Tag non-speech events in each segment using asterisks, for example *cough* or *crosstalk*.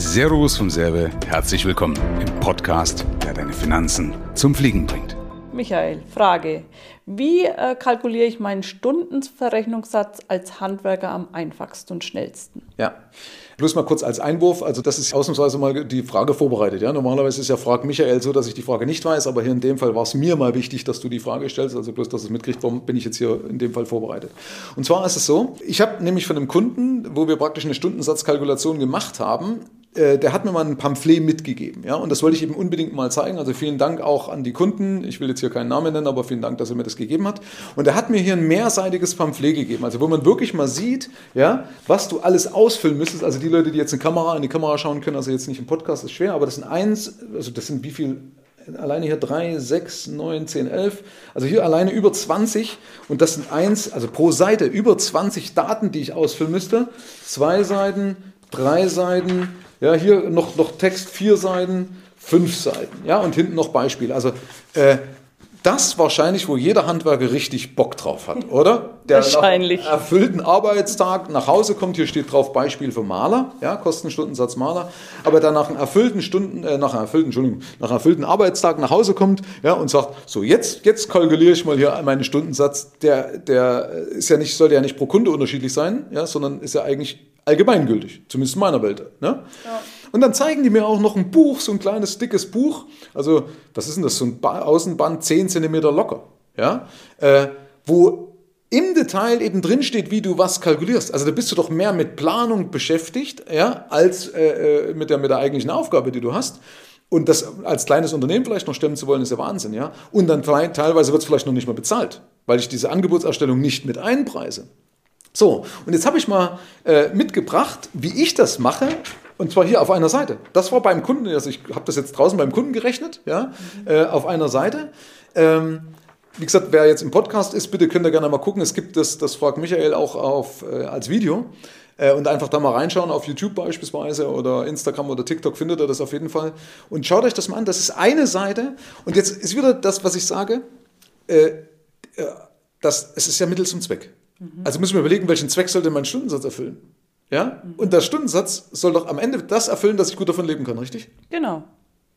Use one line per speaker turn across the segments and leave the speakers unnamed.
Servus vom Serve, herzlich willkommen im Podcast, der deine Finanzen zum Fliegen bringt.
Michael, Frage. Wie äh, kalkuliere ich meinen Stundenverrechnungssatz als Handwerker am einfachsten und schnellsten?
Ja. Bloß mal kurz als Einwurf, also das ist ausnahmsweise mal die Frage vorbereitet. Ja? Normalerweise ist ja Frag Michael so, dass ich die Frage nicht weiß, aber hier in dem Fall war es mir mal wichtig, dass du die Frage stellst. Also bloß, dass es mitkriegt, warum bin ich jetzt hier in dem Fall vorbereitet. Und zwar ist es so, ich habe nämlich von einem Kunden, wo wir praktisch eine Stundensatzkalkulation gemacht haben, äh, der hat mir mal ein Pamphlet mitgegeben. Ja? Und das wollte ich eben unbedingt mal zeigen. Also vielen Dank auch an die Kunden. Ich will jetzt hier keinen Namen nennen, aber vielen Dank, dass er mir das gegeben hat. Und er hat mir hier ein mehrseitiges Pamphlet gegeben, also wo man wirklich mal sieht, ja, was du alles ausfüllen müsstest. Also die Leute, die jetzt eine Kamera in die Kamera schauen können, also jetzt nicht im Podcast, ist schwer, aber das sind eins, also das sind wie viel alleine hier 3, 6, 9, 10, 11. Also hier alleine über 20 und das sind eins, also pro Seite über 20 Daten, die ich ausfüllen müsste. Zwei Seiten, drei Seiten, ja, hier noch, noch Text, vier Seiten, fünf Seiten. Ja, und hinten noch Beispiele. Also äh, das wahrscheinlich, wo jeder Handwerker richtig Bock drauf hat, oder?
Der wahrscheinlich.
nach erfüllten Arbeitstag nach Hause kommt, hier steht drauf Beispiel für Maler, ja, Kostenstundensatz Maler, aber dann nach einem erfüllten Stunden, äh, nach einem erfüllten, Entschuldigung, nach einem erfüllten Arbeitstag nach Hause kommt, ja, und sagt, so jetzt, jetzt kalkuliere ich mal hier meinen Stundensatz, der, der ist ja nicht, sollte ja nicht pro Kunde unterschiedlich sein, ja, sondern ist ja eigentlich allgemeingültig, zumindest in meiner Welt. Ne? Ja. Und dann zeigen die mir auch noch ein Buch, so ein kleines, dickes Buch. Also, was ist denn das? So ein Außenband 10 cm locker. Ja? Äh, wo im Detail eben drin steht, wie du was kalkulierst. Also da bist du doch mehr mit Planung beschäftigt, ja, als äh, äh mit, der, mit der eigentlichen Aufgabe, die du hast. Und das als kleines Unternehmen vielleicht noch stemmen zu wollen, ist ja Wahnsinn, ja. Und dann teilweise wird es vielleicht noch nicht mal bezahlt, weil ich diese Angebotserstellung nicht mit einpreise. So, und jetzt habe ich mal äh, mitgebracht, wie ich das mache. Und zwar hier auf einer Seite. Das war beim Kunden, also ich habe das jetzt draußen beim Kunden gerechnet, ja, äh, auf einer Seite. Ähm, wie gesagt, wer jetzt im Podcast ist, bitte könnt ihr gerne mal gucken. Es gibt das, das fragt Michael auch auf, äh, als Video. Äh, und einfach da mal reinschauen, auf YouTube beispielsweise oder Instagram oder TikTok findet ihr das auf jeden Fall. Und schaut euch das mal an. Das ist eine Seite. Und jetzt ist wieder das, was ich sage. Äh, äh das, es ist ja Mittel zum Zweck. Mhm. Also müssen wir überlegen, welchen Zweck sollte mein Stundensatz erfüllen? Ja? Mhm. Und der Stundensatz soll doch am Ende das erfüllen, dass ich gut davon leben kann, richtig?
Genau.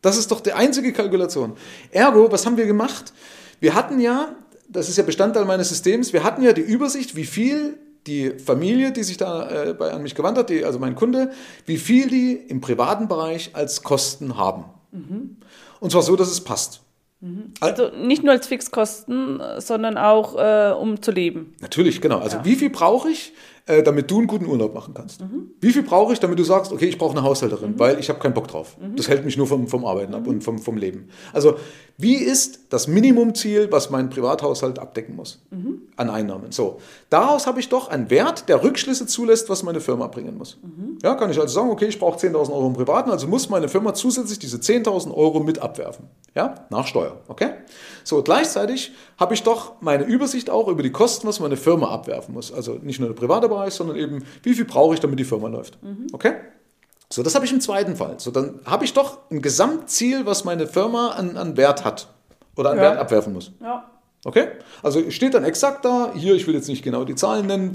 Das ist doch die einzige Kalkulation. Ergo, was haben wir gemacht? Wir hatten ja, das ist ja Bestandteil meines Systems, wir hatten ja die Übersicht, wie viel die Familie, die sich da äh, bei, an mich gewandt hat, die, also mein Kunde, wie viel die im privaten Bereich als Kosten haben. Mhm. Und zwar so, dass es passt.
Mhm. Also nicht nur als Fixkosten, sondern auch äh, um zu leben.
Natürlich, genau. Also ja. wie viel brauche ich, äh, damit du einen guten Urlaub machen kannst? Mhm. Wie viel brauche ich, damit du sagst, okay, ich brauche eine Haushälterin, mhm. weil ich habe keinen Bock drauf. Mhm. Das hält mich nur vom, vom Arbeiten ab mhm. und vom, vom Leben. Also wie ist das Minimumziel, was mein Privathaushalt abdecken muss mhm. an Einnahmen? So, daraus habe ich doch einen Wert, der Rückschlüsse zulässt, was meine Firma bringen muss. Ja, kann ich also sagen, okay, ich brauche 10.000 Euro im Privaten, also muss meine Firma zusätzlich diese 10.000 Euro mit abwerfen. Ja, nach Steuer, okay? So, gleichzeitig habe ich doch meine Übersicht auch über die Kosten, was meine Firma abwerfen muss. Also nicht nur der private Bereich, sondern eben, wie viel brauche ich, damit die Firma läuft. Mhm. Okay? So, das habe ich im zweiten Fall. So, dann habe ich doch ein Gesamtziel, was meine Firma an, an Wert hat oder an ja. Wert abwerfen muss. Ja. Okay? Also steht dann exakt da, hier, ich will jetzt nicht genau die Zahlen nennen,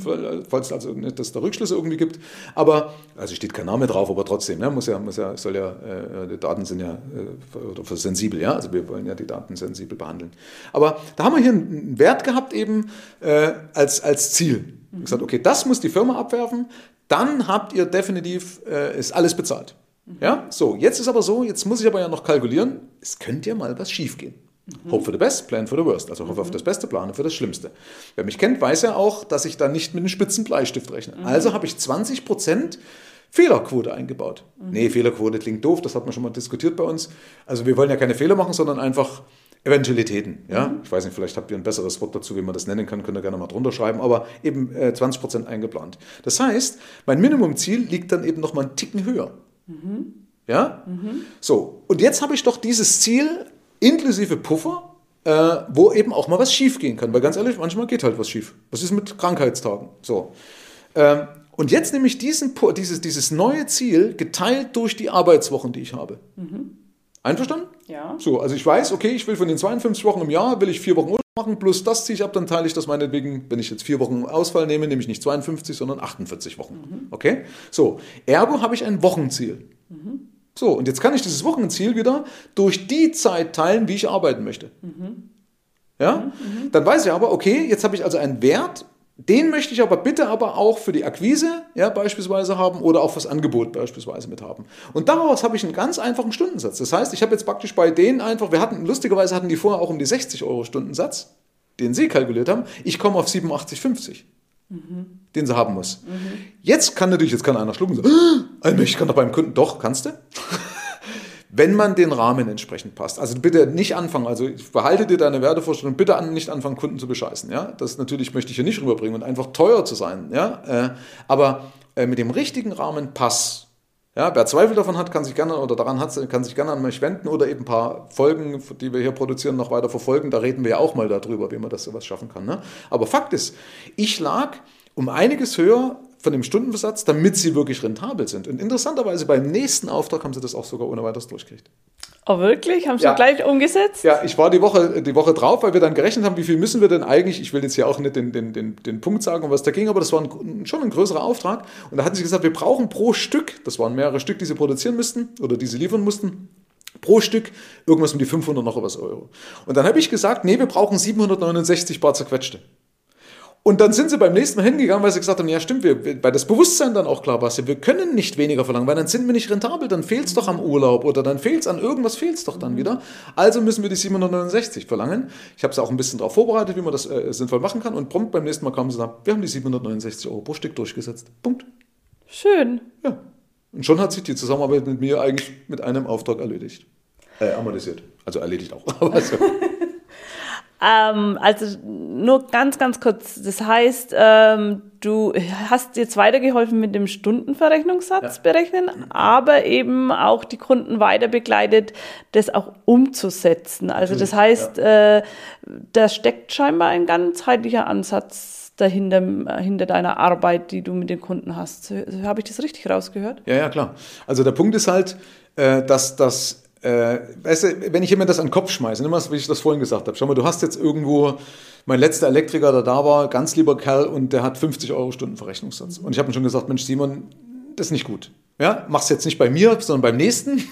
falls also nicht, dass es da Rückschlüsse irgendwie gibt, aber, also steht kein Name drauf, aber trotzdem, ne, muss ja, muss ja, soll ja, äh, die Daten sind ja äh, oder für sensibel, ja, also wir wollen ja die Daten sensibel behandeln. Aber da haben wir hier einen Wert gehabt eben äh, als, als Ziel. Mhm. Gesagt, okay, das muss die Firma abwerfen, dann habt ihr definitiv, äh, ist alles bezahlt. Mhm. Ja, so, jetzt ist aber so, jetzt muss ich aber ja noch kalkulieren, es könnte ja mal was schiefgehen. Mhm. Hope for the best, plan for the worst. Also hoffe mhm. auf das Beste, plane für das Schlimmste. Wer mich kennt, weiß ja auch, dass ich da nicht mit einem spitzen Bleistift rechne. Mhm. Also habe ich 20 Prozent Fehlerquote eingebaut. Mhm. Nee, Fehlerquote klingt doof, das hat man schon mal diskutiert bei uns. Also wir wollen ja keine Fehler machen, sondern einfach Eventualitäten. Ja? Mhm. Ich weiß nicht, vielleicht habt ihr ein besseres Wort dazu, wie man das nennen kann, könnt ihr gerne mal drunter schreiben, aber eben äh, 20 Prozent eingeplant. Das heißt, mein Minimumziel liegt dann eben noch mal einen Ticken höher. Mhm. Ja? Mhm. So, und jetzt habe ich doch dieses Ziel inklusive Puffer, äh, wo eben auch mal was schief gehen kann. Weil ganz ehrlich, manchmal geht halt was schief. Was ist mit Krankheitstagen? So. Ähm, und jetzt nehme ich diesen, dieses, dieses neue Ziel geteilt durch die Arbeitswochen, die ich habe. Mhm. Einverstanden?
Ja.
So, also ich weiß, okay, ich will von den 52 Wochen im Jahr, will ich vier Wochen Urlaub machen, plus das ziehe ich ab, dann teile ich das meinetwegen, wenn ich jetzt vier Wochen Ausfall nehme, nehme ich nicht 52, sondern 48 Wochen. Mhm. Okay? So, ergo habe ich ein Wochenziel. Mhm. So, und jetzt kann ich dieses Wochenendziel wieder durch die Zeit teilen, wie ich arbeiten möchte. Mhm. Ja? Mhm. Dann weiß ich aber, okay, jetzt habe ich also einen Wert, den möchte ich aber bitte aber auch für die Akquise ja, beispielsweise haben oder auch fürs Angebot beispielsweise mit haben. Und daraus habe ich einen ganz einfachen Stundensatz. Das heißt, ich habe jetzt praktisch bei denen einfach, wir hatten, lustigerweise hatten die vorher auch um die 60 Euro Stundensatz, den sie kalkuliert haben. Ich komme auf 87,50. Mhm. Den sie haben muss. Mhm. Jetzt kann natürlich, jetzt kann einer schlucken und sagen, ah, ich kann doch beim Kunden, doch, kannst du? *laughs* wenn man den Rahmen entsprechend passt. Also bitte nicht anfangen, also behalte dir deine Wertevorstellung, bitte an, nicht anfangen, Kunden zu bescheißen. Ja? Das natürlich möchte ich hier nicht rüberbringen und einfach teuer zu sein. Ja? Äh, aber äh, mit dem richtigen Rahmen Pass. Ja, wer Zweifel davon hat, kann sich gerne oder daran hat, kann sich gerne an mich wenden oder eben ein paar Folgen, die wir hier produzieren, noch weiter verfolgen. Da reden wir ja auch mal darüber, wie man das sowas schaffen kann. Ne? Aber Fakt ist, ich lag um einiges höher von dem Stundenbesatz, damit sie wirklich rentabel sind. Und interessanterweise beim nächsten Auftrag haben sie das auch sogar ohne weiteres durchgekriegt.
Oh, wirklich? Haben sie ja. gleich umgesetzt?
Ja, ich war die Woche, die Woche drauf, weil wir dann gerechnet haben, wie viel müssen wir denn eigentlich, ich will jetzt hier auch nicht den, den, den, den Punkt sagen, um was da ging, aber das war ein, schon ein größerer Auftrag. Und da hatten sie gesagt, wir brauchen pro Stück, das waren mehrere Stück, die sie produzieren müssten oder die sie liefern mussten, pro Stück irgendwas um die 500 noch was Euro. Und dann habe ich gesagt, nee, wir brauchen 769 Bar zerquetschte. Und dann sind sie beim nächsten Mal hingegangen, weil sie gesagt haben, ja stimmt, wir, weil das Bewusstsein dann auch klar war, wir können nicht weniger verlangen, weil dann sind wir nicht rentabel, dann fehlt es doch am Urlaub oder dann fehlt es an irgendwas, fehlt es doch dann wieder. Also müssen wir die 769 verlangen. Ich habe es auch ein bisschen darauf vorbereitet, wie man das äh, sinnvoll machen kann und prompt beim nächsten Mal kamen sie und wir haben die 769 Euro pro Stück durchgesetzt. Punkt.
Schön.
Ja. Und schon hat sich die Zusammenarbeit mit mir eigentlich mit einem Auftrag erledigt. Äh, amortisiert. Also erledigt auch. *laughs* Aber so. *laughs*
Ähm, also nur ganz, ganz kurz. Das heißt, ähm, du hast jetzt weitergeholfen mit dem Stundenverrechnungssatz ja. berechnen, aber eben auch die Kunden weiter begleitet, das auch umzusetzen. Also das heißt, ja. äh, da steckt scheinbar ein ganzheitlicher Ansatz dahinter, äh, hinter deiner Arbeit, die du mit den Kunden hast. Habe ich das richtig rausgehört?
Ja, ja, klar. Also der Punkt ist halt, äh, dass das äh, weißt du, wenn ich immer das an den Kopf schmeiße, immer, wie ich das vorhin gesagt habe, schau mal, du hast jetzt irgendwo, mein letzter Elektriker, der da war, ganz lieber Kerl und der hat 50 Euro Stunden Verrechnungssatz. Und ich habe ihm schon gesagt, Mensch, Simon, das ist nicht gut. Ja, machst jetzt nicht bei mir, sondern beim nächsten.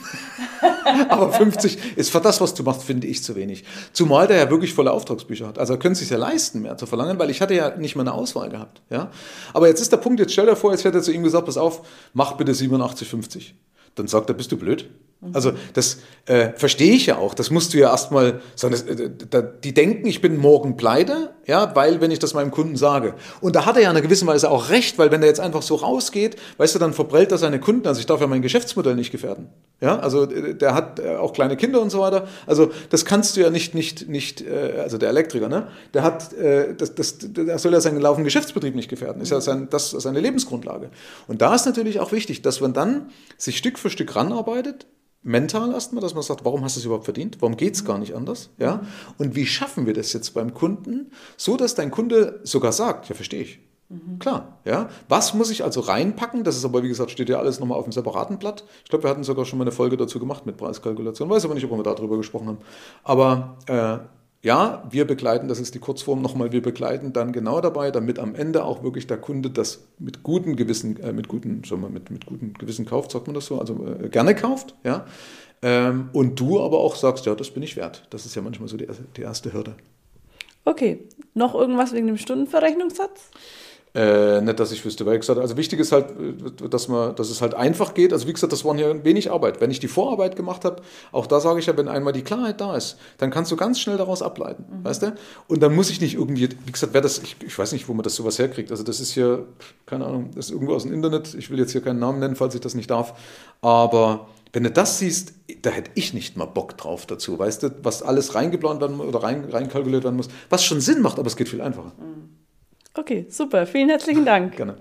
*laughs* Aber 50 ist für das, was du machst, finde ich zu wenig. Zumal der ja wirklich volle Auftragsbücher hat. Also er könnte es sich ja leisten, mehr zu verlangen, weil ich hatte ja nicht mal eine Auswahl gehabt. Ja? Aber jetzt ist der Punkt, jetzt stell dir vor, jetzt hätte er zu ihm gesagt, pass auf, mach bitte 87,50. Dann sagt er, bist du blöd? Also das äh, verstehe ich ja auch. Das musst du ja erstmal sagen. äh, die denken, ich bin morgen pleite, ja, weil wenn ich das meinem Kunden sage. Und da hat er ja in einer gewissen Weise auch recht, weil wenn er jetzt einfach so rausgeht, weißt du, dann verprellt er seine Kunden. Also ich darf ja mein Geschäftsmodell nicht gefährden. Ja, also äh, der hat äh, auch kleine Kinder und so weiter. Also das kannst du ja nicht, nicht, nicht, äh, also der Elektriker, ne? Der hat, äh, das, das, der soll ja seinen laufenden Geschäftsbetrieb nicht gefährden. Ist ja sein, das ist seine Lebensgrundlage. Und da ist natürlich auch wichtig, dass man dann sich Stück für Stück ranarbeitet, mental erstmal, dass man sagt, warum hast du es überhaupt verdient? Warum geht es gar nicht anders? Ja? Und wie schaffen wir das jetzt beim Kunden, so dass dein Kunde sogar sagt, ja, verstehe ich. Mhm. Klar, ja. Was muss ich also reinpacken? Das ist aber, wie gesagt, steht ja alles nochmal auf einem separaten Blatt. Ich glaube, wir hatten sogar schon mal eine Folge dazu gemacht mit Preiskalkulation. Weiß aber nicht, ob wir darüber gesprochen haben. Aber äh, ja, wir begleiten, das ist die Kurzform nochmal, wir begleiten dann genau dabei, damit am Ende auch wirklich der Kunde das mit gutem Gewissen, äh, mit gutem, sagen wir, mit, mit gutem Gewissen kauft, sagt man das so, also äh, gerne kauft, ja. Ähm, und du aber auch sagst, ja, das bin ich wert. Das ist ja manchmal so die, die erste Hürde.
Okay, noch irgendwas wegen dem Stundenverrechnungssatz?
Äh, nicht, dass ich wüsste, weil ich gesagt also wichtig ist halt, dass, man, dass es halt einfach geht. Also wie gesagt, das waren ja wenig Arbeit. Wenn ich die Vorarbeit gemacht habe, auch da sage ich ja, wenn einmal die Klarheit da ist, dann kannst du ganz schnell daraus ableiten, mhm. weißt du? Und dann muss ich nicht irgendwie, wie gesagt, wer das, ich, ich weiß nicht, wo man das sowas herkriegt. Also das ist hier, keine Ahnung, das ist irgendwo aus dem Internet. Ich will jetzt hier keinen Namen nennen, falls ich das nicht darf. Aber wenn du das siehst, da hätte ich nicht mal Bock drauf dazu, weißt du, was alles reingeplant werden oder rein, reinkalkuliert werden muss, was schon Sinn macht, aber es geht viel einfacher.
Mhm. Okay, super. Vielen herzlichen Dank.
Gerne.